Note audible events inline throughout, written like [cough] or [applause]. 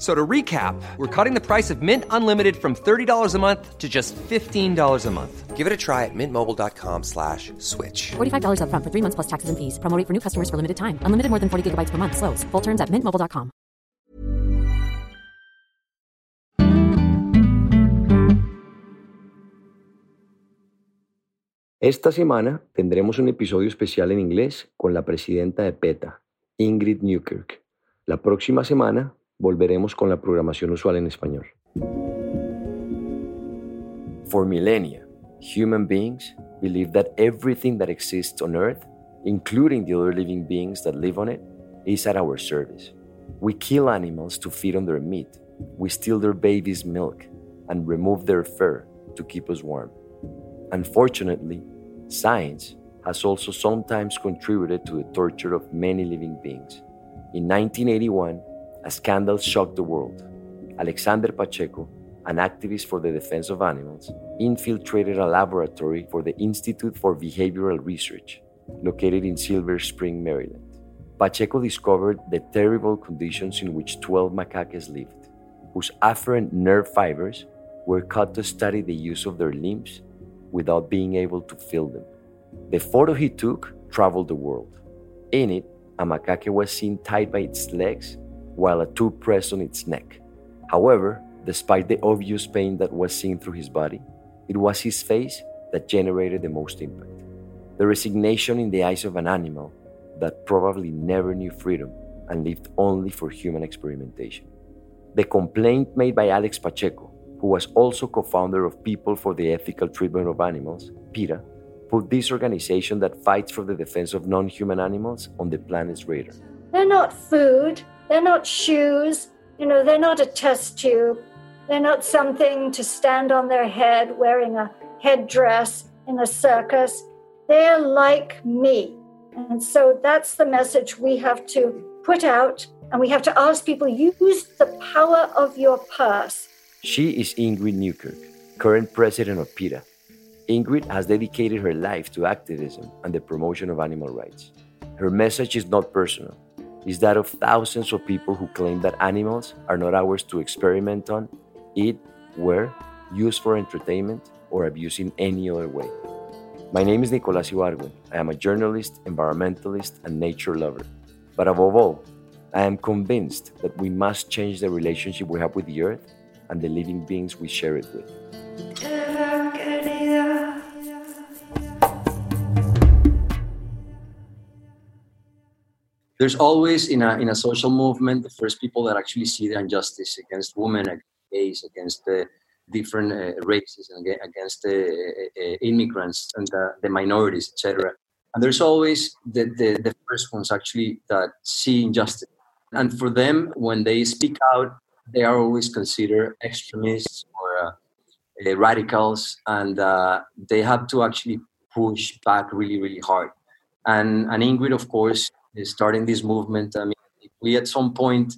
F- So to recap, we're cutting the price of Mint Unlimited from $30 a month to just $15 a month. Give it a try at mintmobile.com slash switch. $45 upfront for three months plus taxes and fees. Promoting for new customers for limited time. Unlimited more than 40 gigabytes per month. Slows. Full terms at mintmobile.com. Esta semana tendremos un episodio especial en inglés con la presidenta de PETA, Ingrid Newkirk. La próxima semana volveremos con la programación usual en español. For millennia, human beings believe that everything that exists on Earth, including the other living beings that live on it, is at our service. We kill animals to feed on their meat, we steal their babies' milk, and remove their fur to keep us warm. Unfortunately, science has also sometimes contributed to the torture of many living beings. In 1981, a scandal shocked the world. Alexander Pacheco, an activist for the defense of animals, infiltrated a laboratory for the Institute for Behavioral Research, located in Silver Spring, Maryland. Pacheco discovered the terrible conditions in which 12 macaques lived, whose afferent nerve fibers were cut to study the use of their limbs without being able to feel them. The photo he took traveled the world. In it, a macaque was seen tied by its legs while a tube pressed on its neck. However, despite the obvious pain that was seen through his body, it was his face that generated the most impact. The resignation in the eyes of an animal that probably never knew freedom and lived only for human experimentation. The complaint made by Alex Pacheco, who was also co founder of People for the Ethical Treatment of Animals, PETA, put this organization that fights for the defense of non human animals on the planet's radar. They're not food. They're not shoes. You know, they're not a test tube. They're not something to stand on their head wearing a headdress in a circus. They're like me. And so that's the message we have to put out. And we have to ask people use the power of your purse. She is Ingrid Newkirk, current president of PETA. Ingrid has dedicated her life to activism and the promotion of animal rights. Her message is not personal, it's that of thousands of people who claim that animals are not ours to experiment on, eat, wear, use for entertainment, or abuse in any other way. My name is Nicolás Ibargüen. I am a journalist, environmentalist, and nature lover. But above all, I am convinced that we must change the relationship we have with the earth and the living beings we share it with. There's always in a in a social movement the first people that actually see the injustice against women, against gays, against the different uh, races and against the uh, immigrants and the, the minorities, etc. And there's always the, the, the first ones actually that see injustice. And for them, when they speak out, they are always considered extremists or uh, uh, radicals, and uh, they have to actually push back really, really hard. And, and Ingrid, of course, starting this movement. I mean, we at some point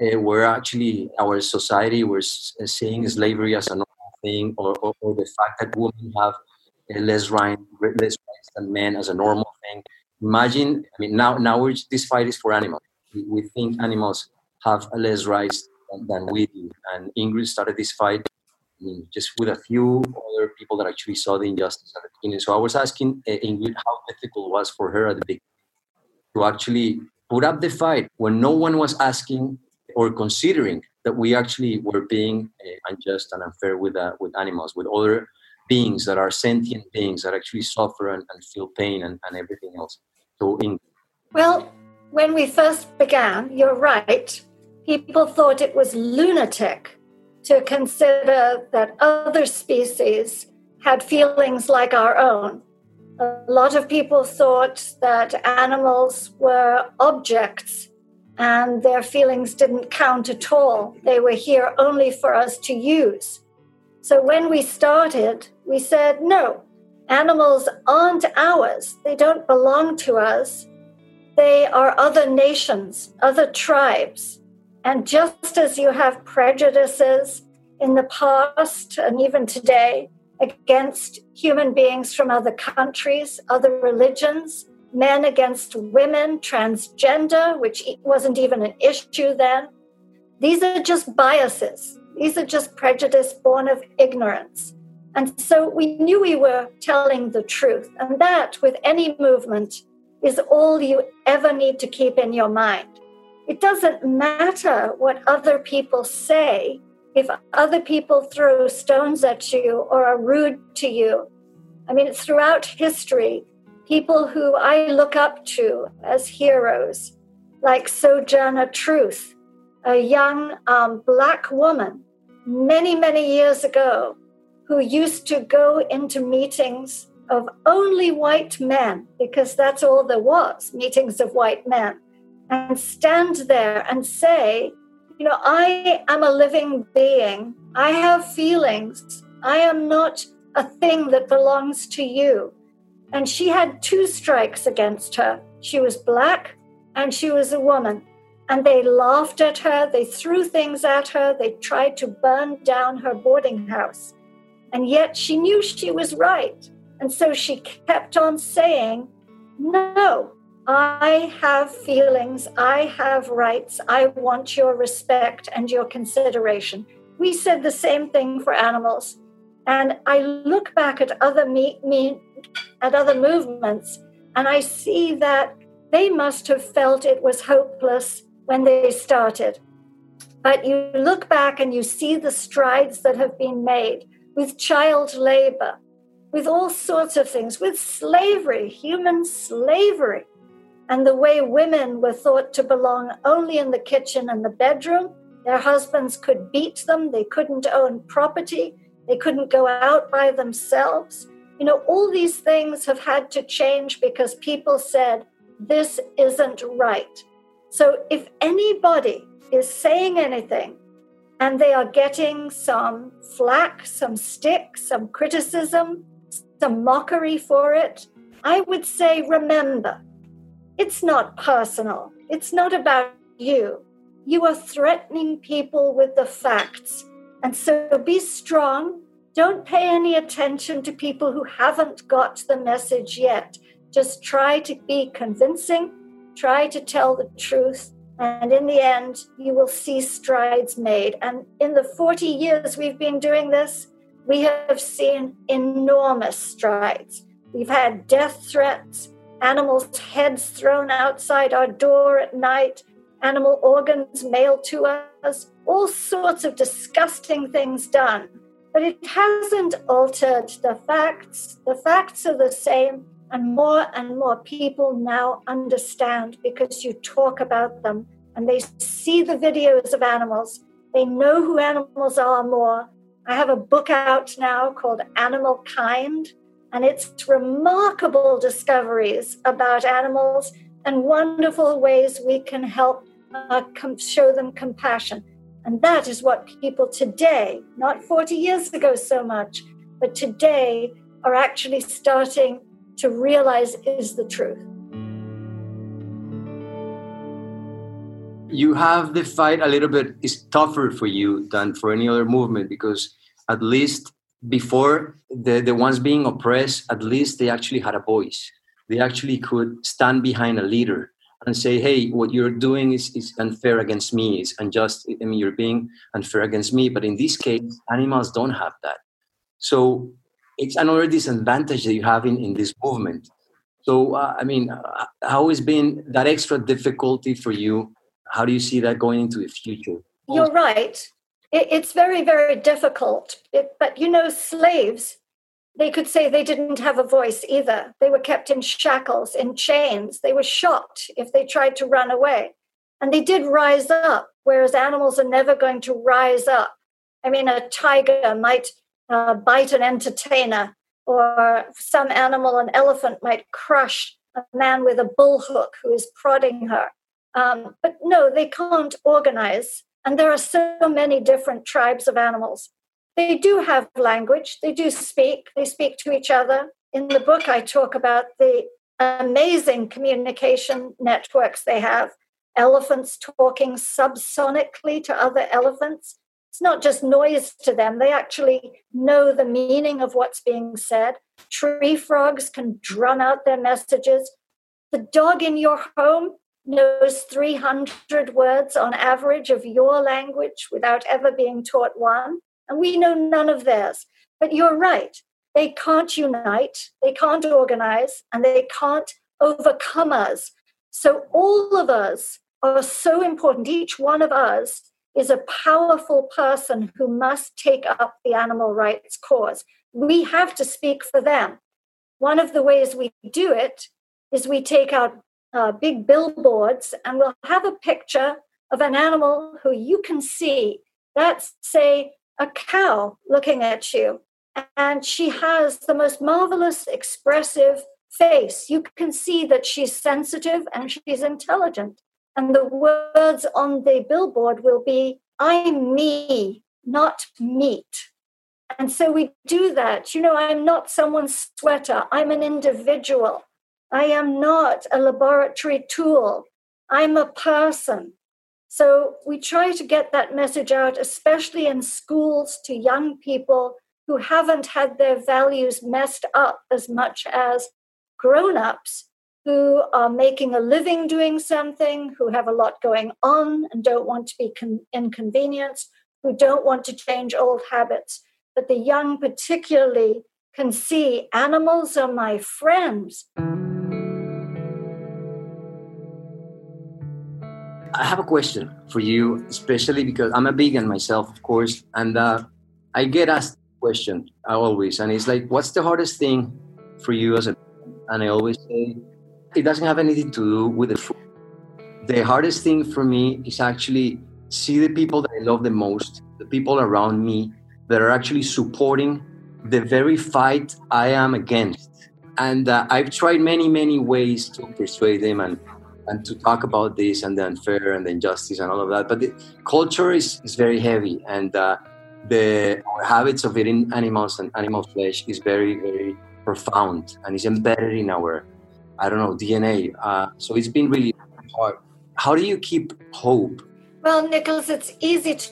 uh, were actually our society was seeing slavery as a normal thing, or, or, or the fact that women have uh, less, right, less rights than men as a normal thing. Imagine, I mean, now now this fight is for animals. We, we think animals have less rights than, than we do. And Ingrid started this fight I mean, just with a few other people that actually saw the injustice at the beginning. So I was asking uh, Ingrid how difficult it was for her at the beginning to actually put up the fight when no one was asking or considering that we actually were being uh, unjust and unfair with uh, with animals, with other beings that are sentient beings that actually suffer and, and feel pain and, and everything else. So, in well, when we first began, you're right. People thought it was lunatic to consider that other species had feelings like our own. A lot of people thought that animals were objects and their feelings didn't count at all. They were here only for us to use. So when we started, we said, no, animals aren't ours. They don't belong to us. They are other nations, other tribes. And just as you have prejudices in the past and even today against human beings from other countries, other religions, men against women, transgender, which wasn't even an issue then. These are just biases. These are just prejudice born of ignorance. And so we knew we were telling the truth. And that, with any movement, is all you ever need to keep in your mind. It doesn't matter what other people say. If other people throw stones at you or are rude to you, I mean, it's throughout history, people who I look up to as heroes, like Sojourner Truth, a young um, black woman many, many years ago who used to go into meetings of only white men, because that's all there was meetings of white men, and stand there and say, You know, I am a living being, I have feelings, I am not a thing that belongs to you. And she had two strikes against her. She was black and she was a woman. And they laughed at her, they threw things at her, they tried to burn down her boarding house. And yet she knew she was right. And so she kept on saying, No, I have feelings, I have rights, I want your respect and your consideration. We said the same thing for animals. And I look back at other me, me at other movements, and I see that they must have felt it was hopeless when they started. But you look back and you see the strides that have been made with child labor, with all sorts of things, with slavery, human slavery, and the way women were thought to belong only in the kitchen and the bedroom. Their husbands could beat them, they couldn't own property, they couldn't go out by themselves. You know, all these things have had to change because people said, this isn't right. So if anybody is saying anything and they are getting some flack, some stick, some criticism, some mockery for it, I would say, remember, it's not personal. It's not about you. You are threatening people with the facts. And so be strong. Don't pay any attention to people who haven't got the message yet. Just try to be convincing, try to tell the truth, and in the end, you will see strides made. And in the 40 years we've been doing this, we have seen enormous strides. We've had death threats, animals' heads thrown outside our door at night, animal organs mailed to us, all sorts of disgusting things done. But it hasn't altered the facts. The facts are the same, and more and more people now understand because you talk about them and they see the videos of animals. They know who animals are more. I have a book out now called Animal Kind, and it's remarkable discoveries about animals and wonderful ways we can help uh, com- show them compassion. And that is what people today, not 40 years ago so much, but today are actually starting to realize is the truth. You have the fight a little bit is tougher for you than for any other movement because at least before the, the ones being oppressed, at least they actually had a voice. They actually could stand behind a leader and say, hey, what you're doing is, is unfair against me, is unjust. I mean, you're being unfair against me. But in this case, animals don't have that. So it's another disadvantage that you have in, in this movement. So, uh, I mean, uh, how has been that extra difficulty for you? How do you see that going into the future? You're right. It, it's very, very difficult. It, but you know, slaves, they could say they didn't have a voice either. They were kept in shackles, in chains. They were shot if they tried to run away. And they did rise up, whereas animals are never going to rise up. I mean, a tiger might uh, bite an entertainer, or some animal, an elephant, might crush a man with a bullhook who is prodding her. Um, but no, they can't organize. And there are so many different tribes of animals. They do have language, they do speak, they speak to each other. In the book, I talk about the amazing communication networks they have elephants talking subsonically to other elephants. It's not just noise to them, they actually know the meaning of what's being said. Tree frogs can drum out their messages. The dog in your home knows 300 words on average of your language without ever being taught one, and we know none of theirs. But you're right, they can't unite, they can't organize, and they can't overcome us. So all of us are so important. Each one of us is a powerful person who must take up the animal rights cause. We have to speak for them. One of the ways we do it is we take out uh, big billboards and we'll have a picture of an animal who you can see. That's, say, a cow looking at you. And she has the most marvelous, expressive face. You can see that she's sensitive and she's intelligent. And the words on the billboard will be, I'm me, not meat. And so we do that. You know, I'm not someone's sweater, I'm an individual. I am not a laboratory tool. I'm a person. So we try to get that message out, especially in schools to young people who haven't had their values messed up as much as grown ups who are making a living doing something, who have a lot going on and don't want to be con- inconvenienced, who don't want to change old habits. But the young, particularly, can see animals are my friends. I have a question for you, especially because I'm a vegan myself, of course, and uh, I get asked question always, and it's like, what's the hardest thing for you as a? And I always say, it doesn't have anything to do with the food. The hardest thing for me is actually see the people that I love the most, the people around me that are actually supporting the very fight I am against. And uh, I've tried many, many ways to persuade them and, and to talk about this and the unfair and the injustice and all of that. But the culture is, is very heavy, and uh, the habits of eating animals and animal flesh is very, very profound and is embedded in our I don't know, DNA. Uh, so it's been really hard. How do you keep hope? Well, Nicholas, it's easy to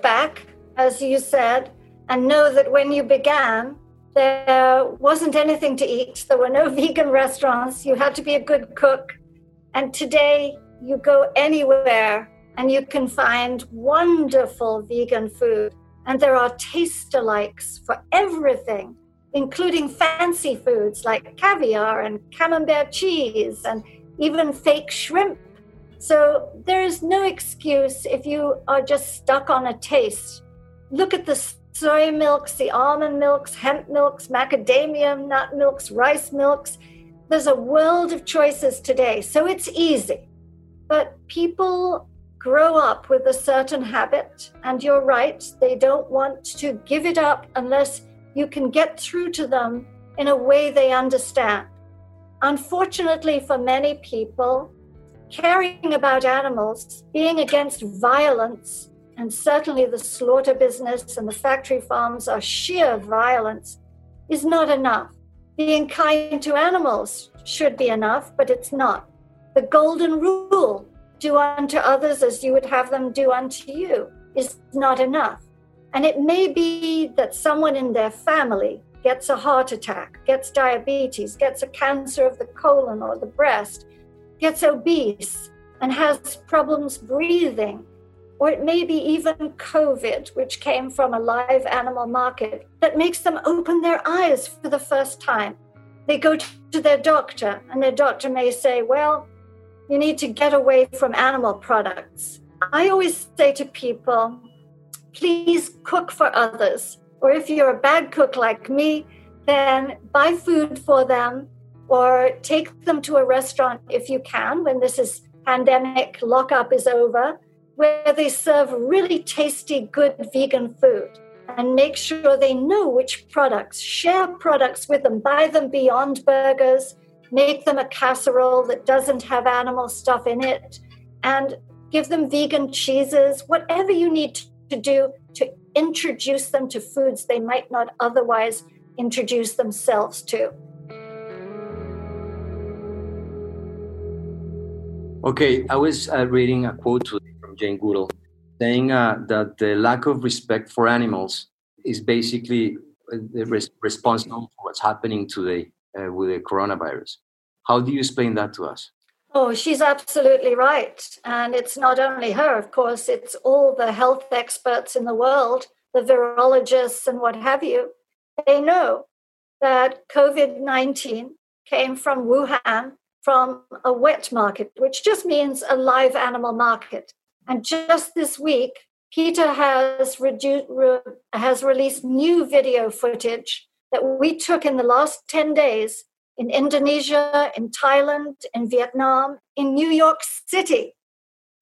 back, as you said, and know that when you began, there wasn't anything to eat. There were no [laughs] vegan restaurants. You had to be a good cook. And today, you go anywhere and you can find wonderful vegan food. And there are taste alikes for everything including fancy foods like caviar and camembert cheese and even fake shrimp. So there is no excuse if you are just stuck on a taste. Look at the soy milks, the almond milks, hemp milks, macadamia nut milks, rice milks. There's a world of choices today, so it's easy. But people grow up with a certain habit, and you're right, they don't want to give it up unless you can get through to them in a way they understand. Unfortunately, for many people, caring about animals, being against violence, and certainly the slaughter business and the factory farms are sheer violence, is not enough. Being kind to animals should be enough, but it's not. The golden rule do unto others as you would have them do unto you is not enough. And it may be that someone in their family gets a heart attack, gets diabetes, gets a cancer of the colon or the breast, gets obese, and has problems breathing. Or it may be even COVID, which came from a live animal market, that makes them open their eyes for the first time. They go to their doctor, and their doctor may say, Well, you need to get away from animal products. I always say to people, please cook for others. Or if you're a bad cook like me, then buy food for them or take them to a restaurant if you can when this is pandemic lockup is over where they serve really tasty good vegan food and make sure they know which products share products with them buy them beyond burgers make them a casserole that doesn't have animal stuff in it and give them vegan cheeses whatever you need to do to introduce them to foods they might not otherwise introduce themselves to. Okay, I was uh, reading a quote Jane Goodall saying uh, that the lack of respect for animals is basically uh, res- responsible for what's happening today uh, with the coronavirus. How do you explain that to us? Oh, she's absolutely right. And it's not only her, of course, it's all the health experts in the world, the virologists and what have you. They know that COVID 19 came from Wuhan from a wet market, which just means a live animal market. And just this week, PETA has, redu- re- has released new video footage that we took in the last 10 days in Indonesia, in Thailand, in Vietnam, in New York City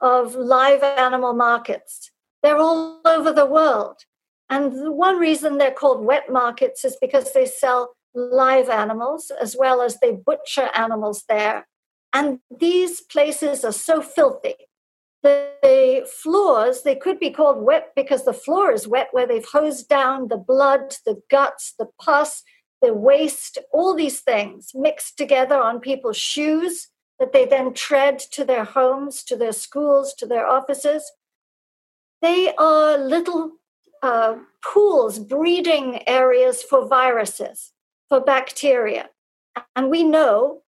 of live animal markets. They're all over the world. And the one reason they're called wet markets is because they sell live animals as well as they butcher animals there. And these places are so filthy. The floors, they could be called wet because the floor is wet where they've hosed down the blood, the guts, the pus, the waste, all these things mixed together on people's shoes that they then tread to their homes, to their schools, to their offices. They are little uh, pools, breeding areas for viruses, for bacteria. And we know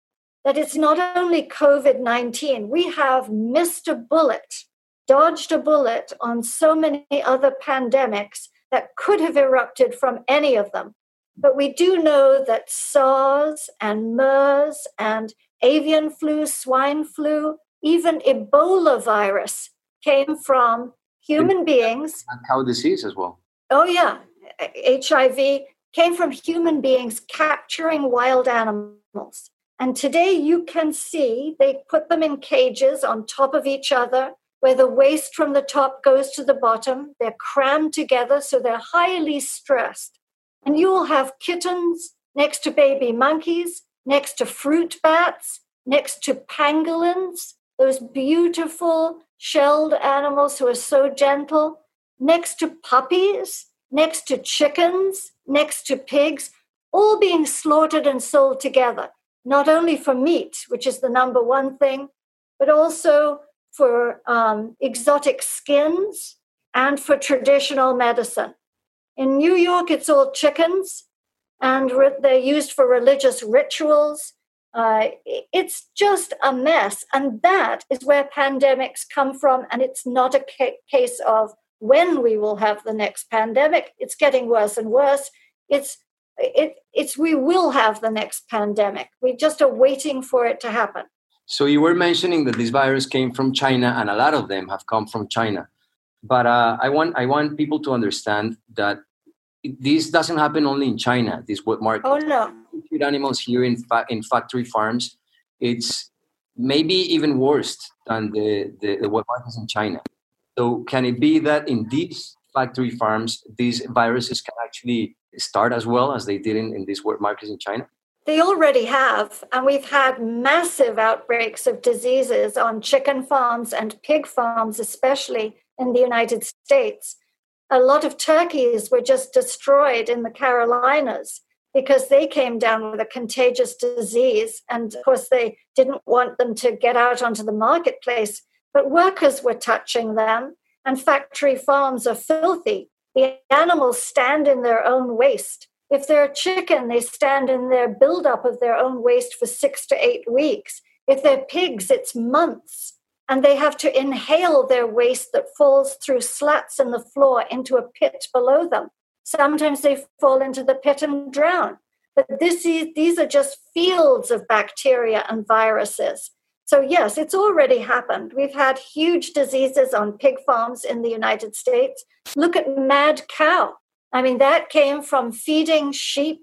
that it's not only COVID 19, we have missed a bullet, dodged a bullet on so many other pandemics that could have erupted from any of them. But we do know that SARS and MERS and avian flu, swine flu, even Ebola virus came from human beings. And cow disease as well. Oh, yeah. HIV came from human beings capturing wild animals. And today you can see they put them in cages on top of each other where the waste from the top goes to the bottom. They're crammed together, so they're highly stressed. And you will have kittens next to baby monkeys, next to fruit bats, next to pangolins, those beautiful shelled animals who are so gentle, next to puppies, next to chickens, next to pigs, all being slaughtered and sold together, not only for meat, which is the number one thing, but also for um, exotic skins and for traditional medicine. In New York, it's all chickens, and re- they're used for religious rituals. Uh, it's just a mess. And that is where pandemics come from. And it's not a ca- case of when we will have the next pandemic. It's getting worse and worse. It's it, it's we will have the next pandemic. We just are waiting for it to happen. So you were mentioning that this virus came from China, and a lot of them have come from China. But uh, I want I want people to understand that this doesn't happen only in China. This wet market. Oh no. Animals here in fa- in factory farms, it's maybe even worse than the, the, the wet markets in China. So can it be that in these factory farms, these viruses can actually start as well as they did in, in these wet markets in China? They already have, and we've had massive outbreaks of diseases on chicken farms and pig farms, especially in the United States. A lot of turkeys were just destroyed in the Carolinas because they came down with a contagious disease. And of course, they didn't want them to get out onto the marketplace, but workers were touching them, and factory farms are filthy. The animals stand in their own waste. If they're a chicken, they stand in their buildup of their own waste for six to eight weeks. If they're pigs, it's months. And they have to inhale their waste that falls through slats in the floor into a pit below them. Sometimes they fall into the pit and drown. But this is, these are just fields of bacteria and viruses. So, yes, it's already happened. We've had huge diseases on pig farms in the United States. Look at mad cow. I mean, that came from feeding sheep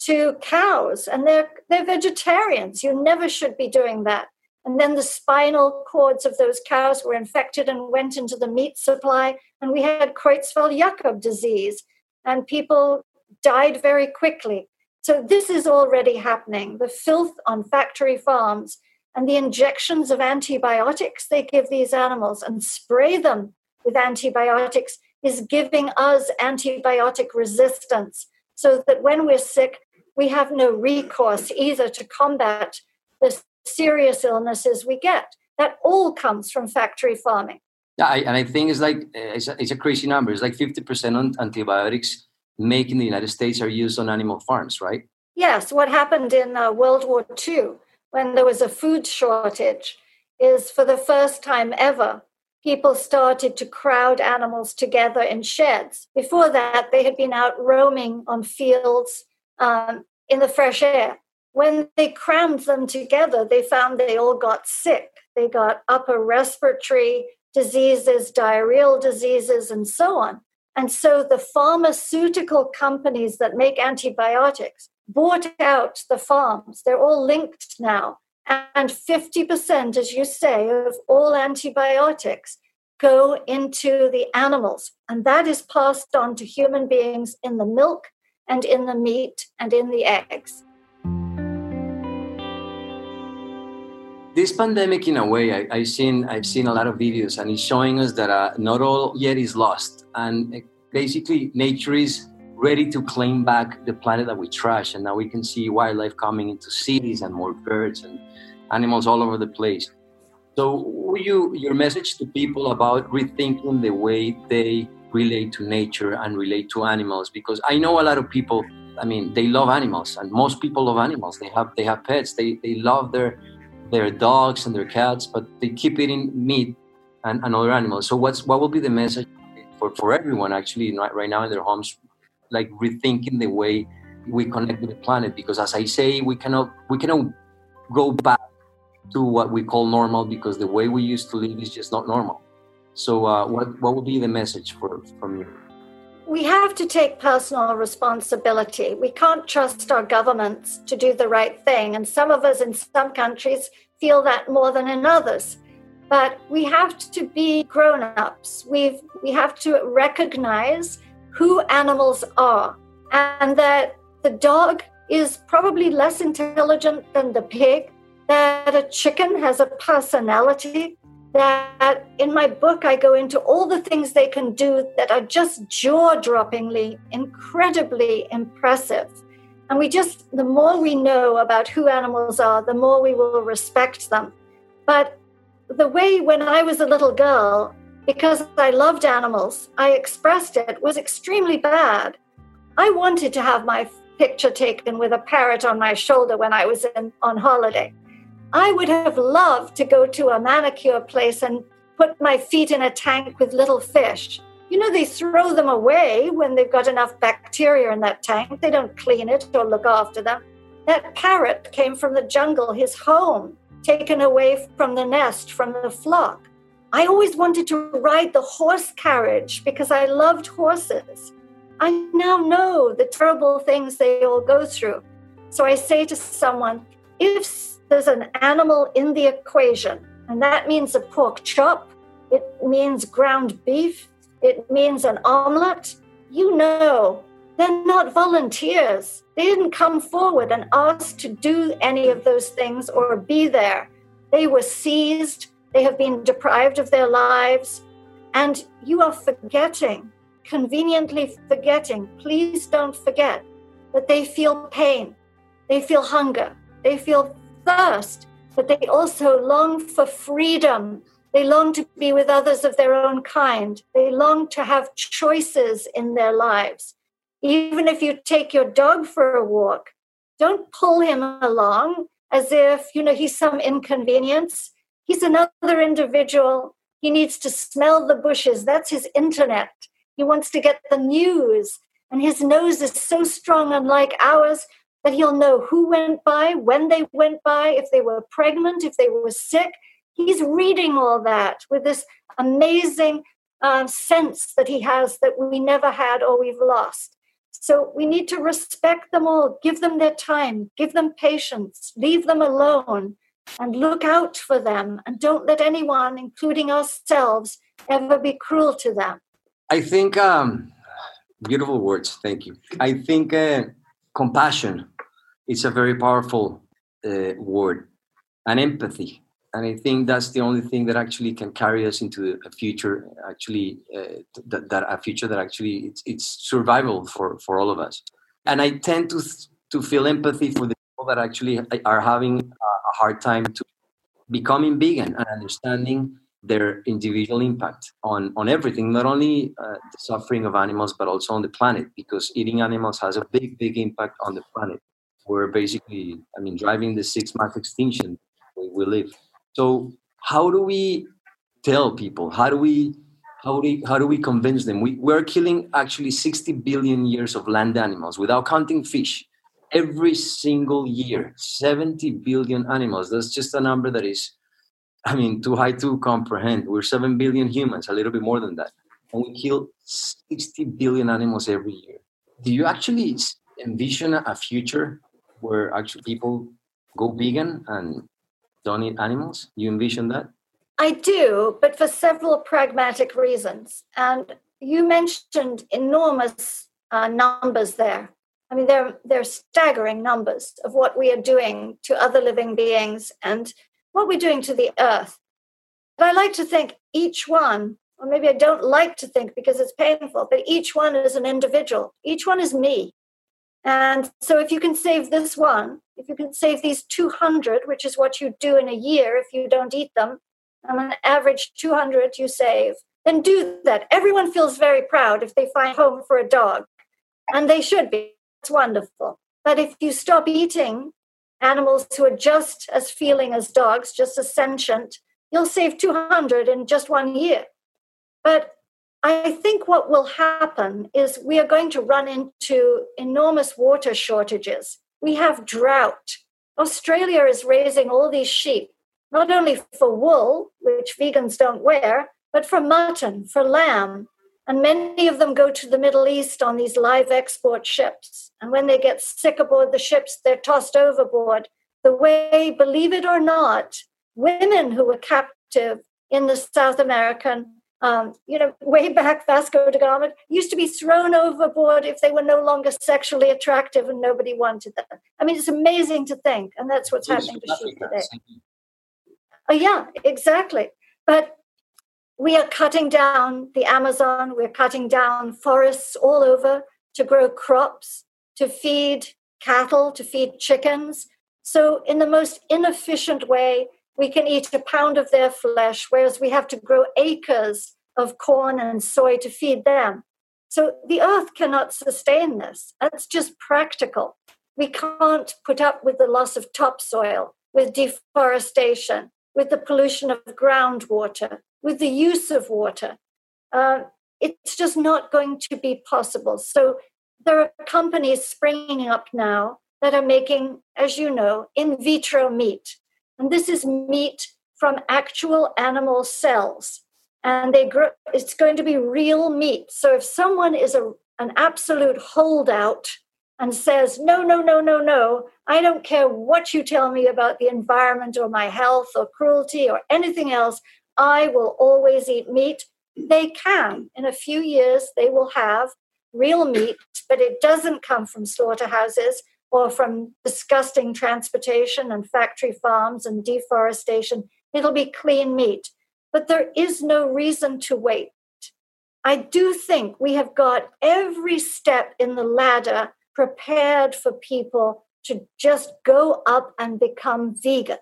to cows, and they're, they're vegetarians. You never should be doing that. And then the spinal cords of those cows were infected and went into the meat supply, and we had Creutzfeldt Jakob disease and people died very quickly. So, this is already happening. The filth on factory farms and the injections of antibiotics they give these animals and spray them with antibiotics is giving us antibiotic resistance so that when we're sick, we have no recourse either to combat the serious illnesses we get. That all comes from factory farming. Yeah, I, and I think it's like it's a, it's a crazy number. It's like fifty percent on antibiotics made in the United States are used on animal farms, right? Yes. What happened in uh, World War II when there was a food shortage is for the first time ever people started to crowd animals together in sheds. Before that, they had been out roaming on fields um, in the fresh air. When they crammed them together, they found they all got sick. They got upper respiratory diseases, diarrheal diseases, and so on. And so the pharmaceutical companies that make antibiotics bought out the farms. They're all linked now. And 50%, as you say, of all antibiotics go into the animals. And that is passed on to human beings in the milk and in the meat and in the eggs. this pandemic in a way I, have seen i've seen a lot of videos and it's showing us that uh, not all yet is lost and uh, basically nature is ready to claim back the planet that we trash. And now we can see wildlife coming into cities and more birds and animals all over the place. So you your message to people about rethinking the way they relate to nature and relate to animals? Because i know a lot of people i mean they love animals and most people love animals. They have they have pets. They, they love their their dogs and their cats, but they keep eating meat and, and other animals. So what's what will be the message for, for everyone actually right now in their homes, like rethinking the way we connect with the planet? Because as I say, we cannot we cannot go back to what we call normal because the way we used to live is just not normal. So uh, what what will be the message for from you? we have to take personal responsibility. We can't trust our governments to do the right thing. And some of us in some countries feel that more than in others. But we have to be grown ups. we have to recognize who animals are and that the dog is probably less intelligent than the pig, that a chicken has a personality, that in my book I go into all the things they can do that are just jaw droppingly, incredibly impressive. And we just, the more we know about who animals are, the more we will respect them. But the way when I was a little girl, because I loved animals, I expressed it was extremely bad. I wanted to have my picture taken with a parrot on my shoulder when I was in, on holiday. I would have loved to go to a manicure place and put my feet in a tank with little fish. You know, they throw them away when they've got enough bacteria in that tank. They don't clean it or look after them. That parrot came from the jungle, his home, taken away from the nest, from the flock. I always wanted to ride the horse carriage because I loved horses. I now know the terrible things they all go through. So I say to someone, if there's an animal in the equation, and that means a pork chop, it means ground beef, it means an omelet, you know they're not volunteers. They didn't come forward and ask to do any of those things or be there. They were seized, they have been deprived of their lives, and you are forgetting, conveniently forgetting. Please don't forget that they feel pain, they feel hunger, they feel thirst, but they also long for freedom. They long to be with others of their own kind. They long to have choices in their lives. Even if you take your dog for a walk, don't pull him along as if, you know, he's some inconvenience. He's another individual. He needs to smell the bushes. That's his internet. He wants to get the news. And his nose is so strong, unlike ours, that he'll know who went by, when they went by, if they were pregnant, if they were sick. He's reading all that with this amazing uh, sense that he has that we never had or we've lost. So we need to respect them all, give them their time, give them patience, leave them alone, and look out for them. And don't let anyone, including ourselves, ever be cruel to them. I think, um, beautiful words, thank you. I think uh, compassion is a very powerful uh, word, and empathy and I think that's the only thing that actually can carry us into a future, actually, uh, that, that a future that actually it's, it's survival for, for all of us. And I tend to to feel empathy for the people that actually are having a hard time to becoming vegan and understanding their individual impact on, on everything, not only uh, the suffering of animals, but also on the planet, because eating animals has a big, big impact on the planet. We're basically, I mean, driving the sixth mass extinction we live. So how do we tell people? How do we how do we, how do we convince them? We we're killing actually 60 billion years of land animals without counting fish. Every single year, 70 billion animals. That's just a number that is, I mean, too high to comprehend. We're 7 billion humans, a little bit more than that. And we kill 60 billion animals every year. Do you actually envision a future where actually people go vegan and don't eat animals? You envision that? I do, but for several pragmatic reasons. And you mentioned enormous uh, numbers there. I mean, they're, they're staggering numbers of what we are doing to other living beings and what we're doing to the earth. But I like to think each one, or maybe I don't like to think because it's painful, but each one is an individual. Each one is me. And so if you can save this one, if you can save these 200, which is what you do in a year if you don't eat them, on an average 200 you save, then do that. Everyone feels very proud if they find home for a dog, and they should be. Wonderful. But if you stop eating animals who are just as feeling as dogs, just as sentient, you'll save 200 in just one year. But I think what will happen is we are going to run into enormous water shortages. We have drought. Australia is raising all these sheep, not only for wool, which vegans don't wear, but for mutton, for lamb. And many of them go to the Middle East on these live export ships. And when they get sick aboard the ships, they're tossed overboard. The way, believe it or not, women who were captive in the South American um, you know, way back, Vasco da Gama used to be thrown overboard if they were no longer sexually attractive and nobody wanted them. I mean, it's amazing to think, and that's what's happening to sheep today. Oh, yeah, exactly. But we are cutting down the Amazon, we're cutting down forests all over to grow crops, to feed cattle, to feed chickens. So, in the most inefficient way, we can eat a pound of their flesh, whereas we have to grow acres of corn and soy to feed them. So the earth cannot sustain this. That's just practical. We can't put up with the loss of topsoil, with deforestation, with the pollution of groundwater, with the use of water. Uh, it's just not going to be possible. So there are companies springing up now that are making, as you know, in vitro meat. And this is meat from actual animal cells. And they grow, it's going to be real meat. So if someone is a, an absolute holdout and says, no, no, no, no, no, I don't care what you tell me about the environment or my health or cruelty or anything else. I will always eat meat. They can. In a few years, they will have real meat, but it doesn't come from slaughterhouses or from disgusting transportation and factory farms and deforestation. It'll be clean meat. But there is no reason to wait. I do think we have got every step in the ladder prepared for people to just go up and become vegan.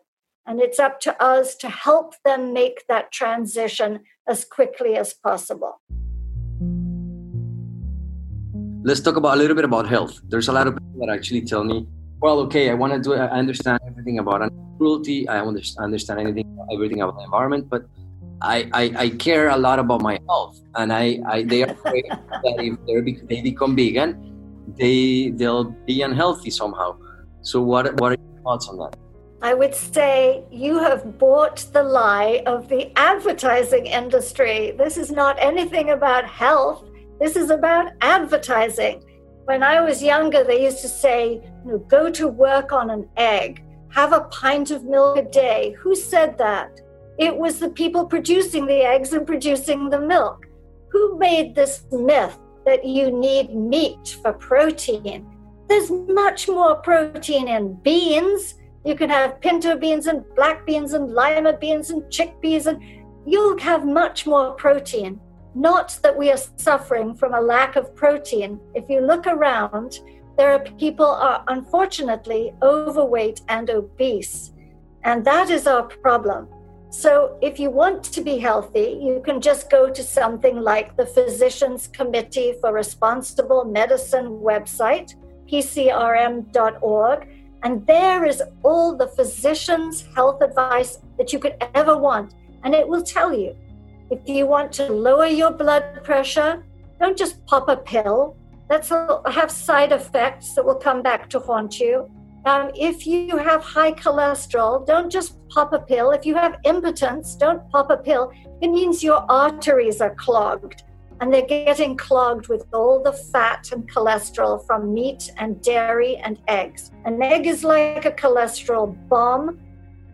And it's up to us to help them make that transition as quickly as possible. Let's talk about a little bit about health. There's a lot of people that actually tell me, well, okay, I want to do it. I understand everything about cruelty. I understand anything, everything about the environment, but I, I, I, care a lot about my health, and I, I they are afraid [laughs] that if they become vegan, they they'll be unhealthy somehow. So what what are your thoughts on that? I would say you have bought the lie of the advertising industry. This is not anything about health. This is about advertising. When I was younger, they used to say, you know, go to work on an egg, have a pint of milk a day. Who said that? It was the people producing the eggs and producing the milk. Who made this myth that you need meat for protein? There's much more protein in beans. You can have pinto beans and black beans and lima beans and chickpeas, and you'll have much more protein. Not that we are suffering from a lack of protein. If you look around, there are people are unfortunately overweight and obese. And that is our problem. So, if you want to be healthy, you can just go to something like the Physicians Committee for Responsible Medicine website, pcrm.org, and there is all the physician's health advice that you could ever want. And it will tell you if you want to lower your blood pressure, don't just pop a pill. That's have side effects that will come back to haunt you. Um, if you have high cholesterol, don't just pop a pill. If you have impotence, don't pop a pill. It means your arteries are clogged and they're getting clogged with all the fat and cholesterol from meat and dairy and eggs. An egg is like a cholesterol bomb.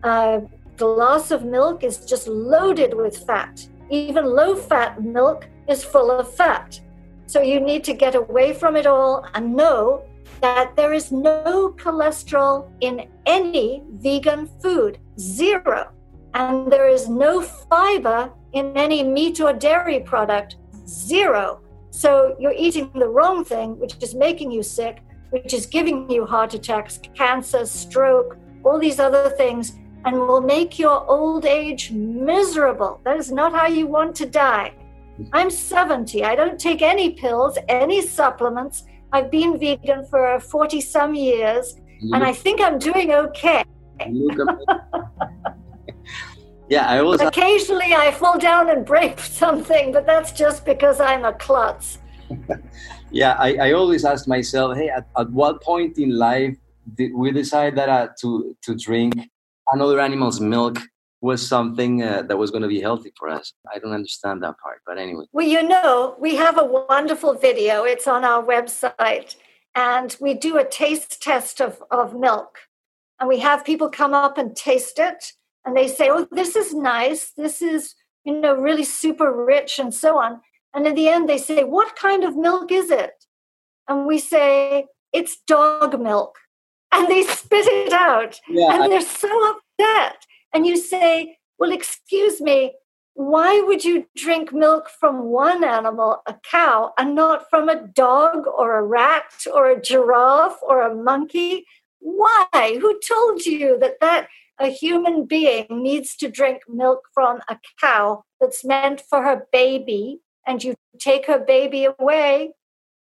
A glass of milk is just loaded with fat. Even low fat milk is full of fat. So you need to get away from it all and know that there is no cholesterol in any vegan food, zero. And there is no fiber in any meat or dairy product, zero. So you're eating the wrong thing, which is making you sick, which is giving you heart attacks, cancer, stroke, all these other things, and will make your old age miserable. That is not how you want to die. I'm 70. I don't take any pills, any supplements. I've been vegan for 40 some years, and I think I'm doing okay. [laughs] yeah, I always. Occasionally, I fall down and break [laughs] something, but that's just because I'm a klutz. [laughs] yeah, I, I always ask myself, hey, at, at what point in life did we decide that uh, to to drink another animal's milk was something uh, that was going to be healthy for us. I don't understand that part, but anyway. Well, you know, we have a wonderful video. It's on our website, and we do a taste test of, of milk. And we have people come up and taste it, and they say, Oh, this is nice. This is, you know, really super rich, and so on. And in the end, they say, What kind of milk is it? And we say, It's dog milk. And they [laughs] spit it out. Yeah, and I- they're so upset and you say, well, excuse me, why would you drink milk from one animal, a cow, and not from a dog or a rat or a giraffe or a monkey? Why? Who told you that that a human being needs to drink milk from a cow that's meant for her baby and you take her baby away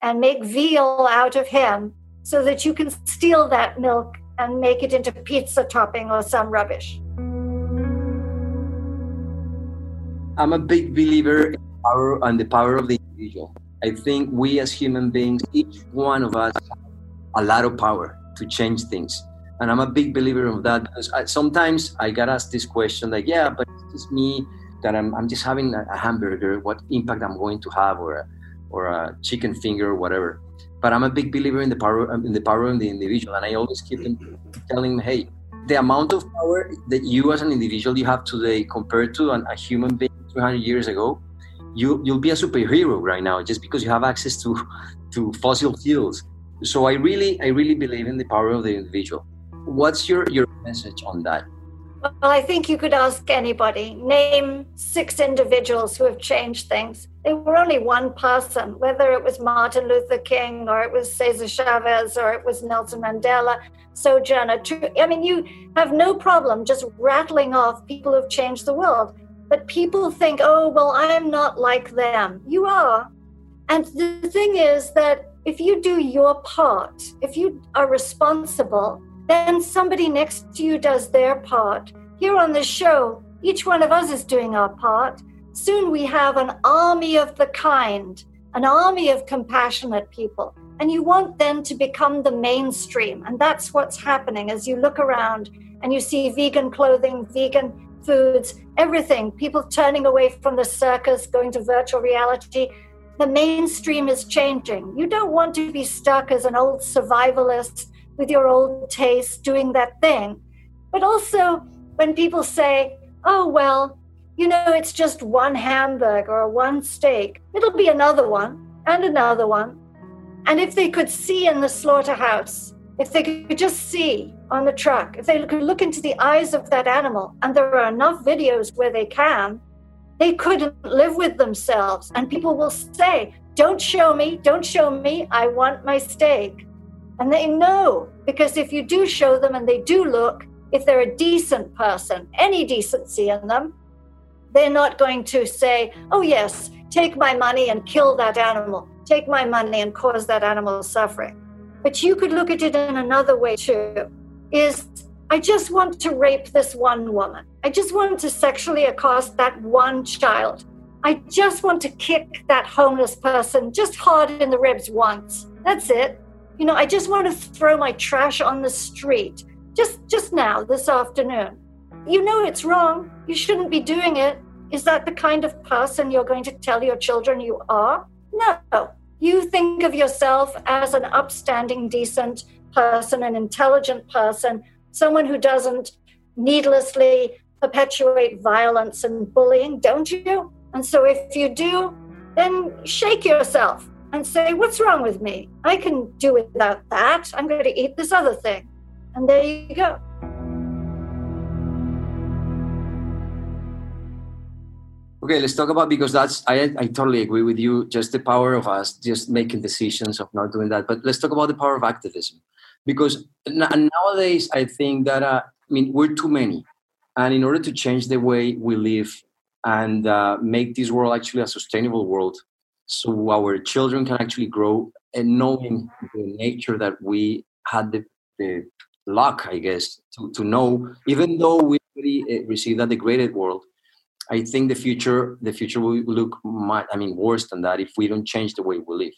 and make veal out of him so that you can steal that milk and make it into pizza topping or some rubbish. I'm a big believer in power and the power of the individual. I think we as human beings, each one of us, a lot of power to change things. And I'm a big believer of that because I, sometimes I get asked this question like, yeah, but it's me that I'm, I'm just having a, hamburger, what impact I'm going to have or a, or a chicken finger or whatever. but I'm a big believer in the power um, in the power of the individual, and I always keep telling hey, the amount of power that you as an individual you have today compared to an, a human being 200 years ago, you you'll be a superhero right now just because you have access to to fossil fuels. So I really I really believe in the power of the individual. What's your your message on that? Well, I think you could ask anybody. Name six individuals who have changed things. They were only one person, whether it was Martin Luther King or it was Cesar Chavez or it was Nelson Mandela, Sojourner Truth. I mean, you have no problem just rattling off people who've changed the world. But people think, oh, well, I'm not like them. You are. And the thing is that if you do your part, if you are responsible, then somebody next to you does their part. Here on this show, each one of us is doing our part. Soon we have an army of the kind, an army of compassionate people. And you want them to become the mainstream. And that's what's happening as you look around and you see vegan clothing, vegan foods, everything, people turning away from the circus, going to virtual reality. The mainstream is changing. You don't want to be stuck as an old survivalist with your old taste doing that thing. But also, when people say, oh, well, you know, it's just one hamburger or one steak, it'll be another one and another one. And if they could see in the slaughterhouse, if they could just see on the truck, if they could look into the eyes of that animal, and there are enough videos where they can, they couldn't live with themselves. And people will say, Don't show me, don't show me, I want my steak. And they know because if you do show them and they do look, if they're a decent person, any decency in them, they're not going to say, oh, yes, take my money and kill that animal, take my money and cause that animal suffering. But you could look at it in another way too is I just want to rape this one woman. I just want to sexually accost that one child. I just want to kick that homeless person just hard in the ribs once. That's it. You know, I just want to throw my trash on the street. Just just now, this afternoon. You know it's wrong. You shouldn't be doing it. Is that the kind of person you're going to tell your children you are? No. You think of yourself as an upstanding, decent person, an intelligent person, someone who doesn't needlessly perpetuate violence and bullying, don't you? And so if you do, then shake yourself and say, What's wrong with me? I can do without that. I'm going to eat this other thing. And there you go. Okay, let's talk about because that's I I totally agree with you. Just the power of us just making decisions of not doing that. But let's talk about the power of activism, because nowadays I think that uh, I mean we're too many, and in order to change the way we live and uh, make this world actually a sustainable world, so our children can actually grow and knowing the nature that we had the, the luck, I guess, to, to know, even though we eh, received a degraded world, I think the future the future will look much, I mean worse than that if we don't change the way we live.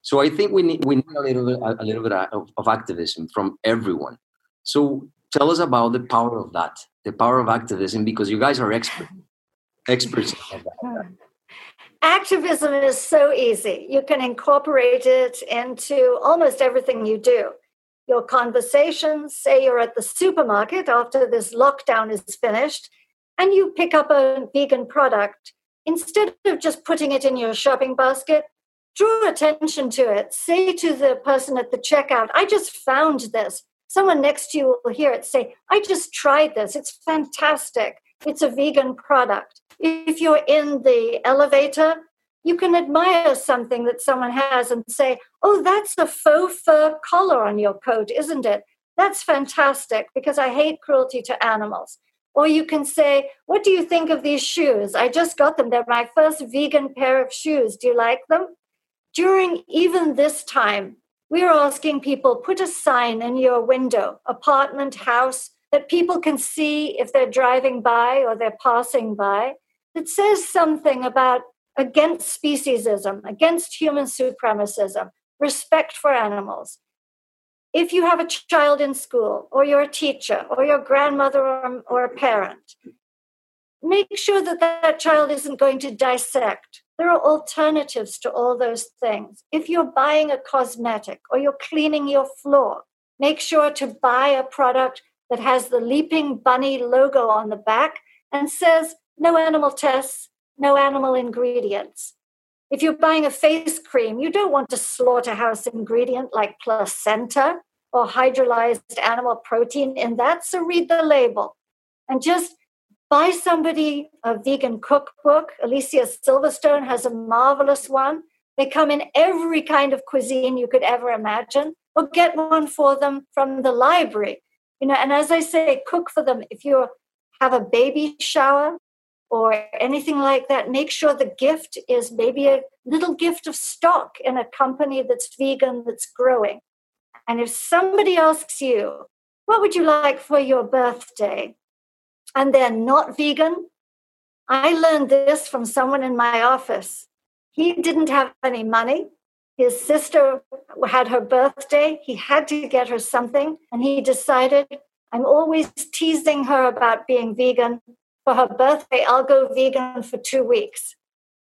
So I think we need we need a little bit a little bit of, of activism from everyone. So tell us about the power of that, the power of activism, because you guys are experts experts. Activism is so easy. You can incorporate it into almost everything you do. Your conversations, say you're at the supermarket after this lockdown is finished, and you pick up a vegan product. Instead of just putting it in your shopping basket, draw attention to it. Say to the person at the checkout, I just found this. Someone next to you will hear it say, I just tried this. It's fantastic. It's a vegan product. If you're in the elevator, you can admire something that someone has and say, Oh, that's a faux fur collar on your coat, isn't it? That's fantastic because I hate cruelty to animals. Or you can say, What do you think of these shoes? I just got them. They're my first vegan pair of shoes. Do you like them? During even this time, we're asking people put a sign in your window, apartment, house, that people can see if they're driving by or they're passing by that says something about against speciesism, against human supremacism, respect for animals. If you have a child in school, or you're a teacher, or your grandmother or, or a parent, make sure that that child isn't going to dissect There are alternatives to all those things. If you're buying a cosmetic or you're cleaning your floor, make sure to buy a product that has the Leaping Bunny logo on the back and says no animal tests, no animal ingredients. If you're buying a face cream, you don't want a slaughterhouse ingredient like placenta or hydrolyzed animal protein in that. So read the label and just buy somebody a vegan cookbook. Alicia Silverstone has a marvelous one. They come in every kind of cuisine you could ever imagine, or get one for them from the library. You know, and as I say, cook for them. If you have a baby shower, or anything like that, make sure the gift is maybe a little gift of stock in a company that's vegan, that's growing. And if somebody asks you, what would you like for your birthday? And they're not vegan, I learned this from someone in my office. He didn't have any money. His sister had her birthday. He had to get her something. And he decided, I'm always teasing her about being vegan for her birthday, I'll go vegan for two weeks.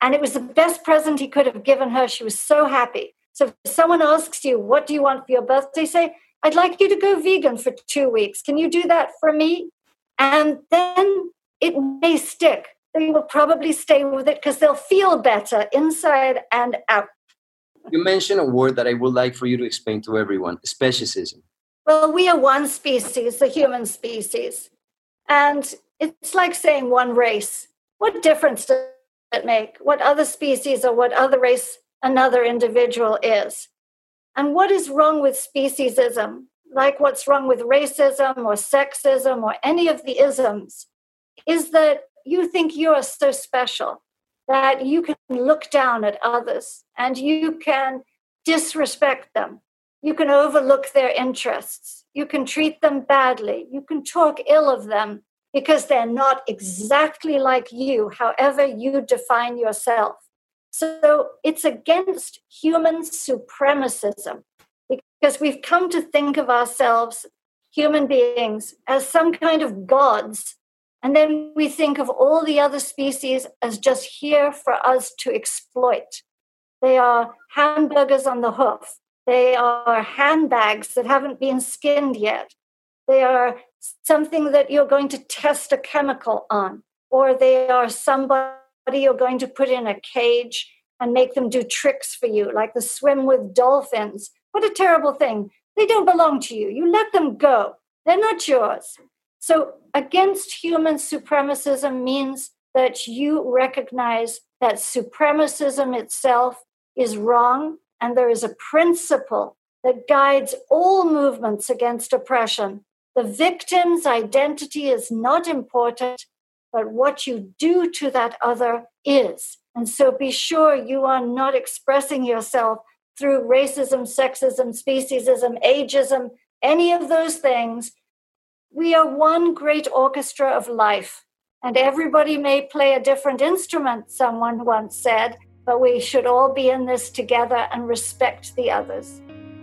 And it was the best present he could have given her. She was so happy. So if someone asks you, What do you want for your birthday? Say, I'd like you to go vegan for two weeks. Can you do that for me? And then it may stick. They will probably stay with it because they'll feel better inside and out. You mentioned a word that I would like for you to explain to everyone speciesism. Well, we are one species, the human species. And it's like saying one race. What difference does it make? What other species or what other race another individual is? And what is wrong with speciesism? Like what's wrong with racism or sexism or any of the isms, is that you think you're so special that you can look down at others and you can disrespect them. You can overlook their interests. You can treat them badly. You can talk ill of them because they're not exactly like you, however you define yourself. So it's against human supremacism because we've come to think of ourselves, human beings, as some kind of gods. And then we think of all the other species as just here for us to exploit. They are hamburgers on the hoof. They are handbags that haven't been skinned yet. They are something that you're going to test a chemical on, or they are somebody you're going to put in a cage and make them do tricks for you, like the swim with dolphins. What a terrible thing. They don't belong to you. You let them go, they're not yours. So, against human supremacism means that you recognize that supremacism itself is wrong, and there is a principle that guides all movements against oppression the victim's identity is not important, but what you do to that other is. And so be sure you are not expressing yourself through racism, sexism, speciesism, ageism, any of those things. We are one great orchestra of life, and everybody may play a different instrument, someone once said, but we should all be in this together and respect the others.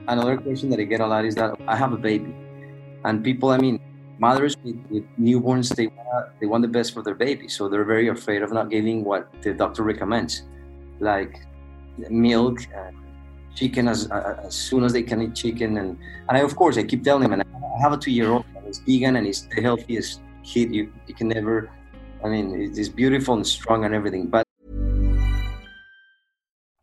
Another question that I get a lot is that I have a baby and people i mean mothers with, with newborns they want, they want the best for their baby. So they're very afraid of not giving what the doctor recommends like milk and chicken as, uh, uh, as soon as they can eat chicken. And, and I, of course i keep telling them and i have a two-year-old and he's vegan and he's the healthiest kid you, you can ever i mean he's beautiful and strong and everything. But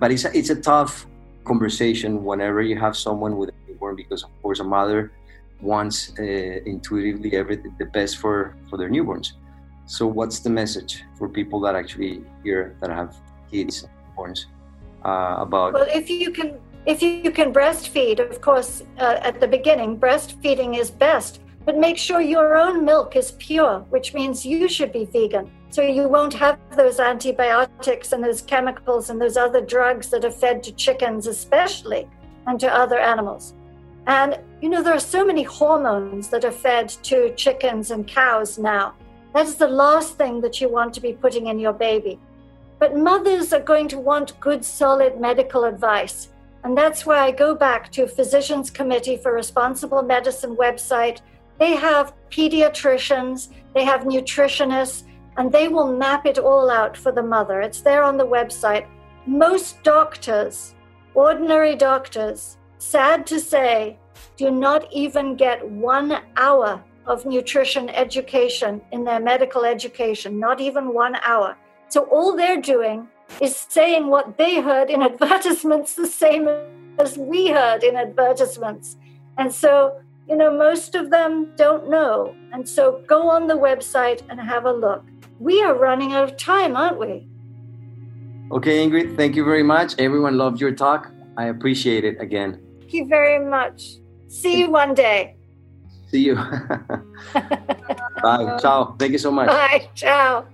but it's a, it's a tough conversation whenever you have someone with a newborn because of course a mother wants uh, intuitively everything the best for for their newborns. So what's the message for people that actually hear that have kids newborns uh, about well if you can if you can breastfeed of course uh, at the beginning breastfeeding is best but make sure your own milk is pure which means you should be vegan so you won't have those antibiotics and those chemicals and those other drugs that are fed to chickens, especially, and to other animals. And, you know, there are so many hormones that are fed to chickens and cows now. That's the last thing that you want to be putting in your baby. But mothers are going to want good, solid medical advice. And that's why I go back to Physicians Committee for Responsible Medicine website. They have pediatricians, they have nutritionists, and they will map it all out for the mother. It's there on the website. Most doctors, ordinary doctors, sad to say, do not even get one hour of nutrition education in their medical education, not even one hour. So all they're doing is saying what they heard in [laughs] advertisements, the same as we heard in advertisements. And so, you know, most of them don't know. And so go on the website and have a look we are running out of time, aren't we? Okay, Ingrid, thank you very much. Everyone loved your talk. I appreciate it again. Thank you very much. See you one day. See you. [laughs] Bye. Ciao. Thank you so much. Bye. Ciao.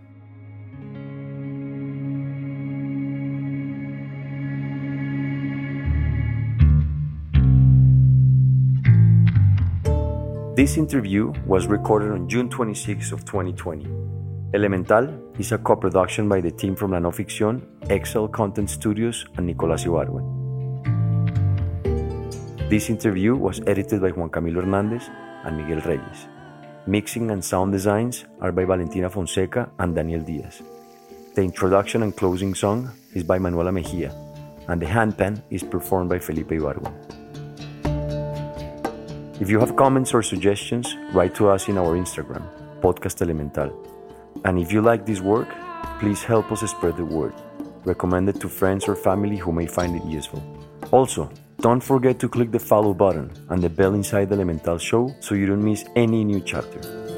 This interview was recorded on June 26 of 2020. Elemental is a co-production by the team from La No Ficción, Excel Content Studios, and Nicolás Ibargüen. This interview was edited by Juan Camilo Hernández and Miguel Reyes. Mixing and sound designs are by Valentina Fonseca and Daniel Diaz. The introduction and closing song is by Manuela Mejia, and the handpan is performed by Felipe Ibargüen. If you have comments or suggestions, write to us in our Instagram, Podcast Elemental. And if you like this work, please help us spread the word. Recommend it to friends or family who may find it useful. Also, don't forget to click the follow button and the bell inside the Elemental Show so you don't miss any new chapter.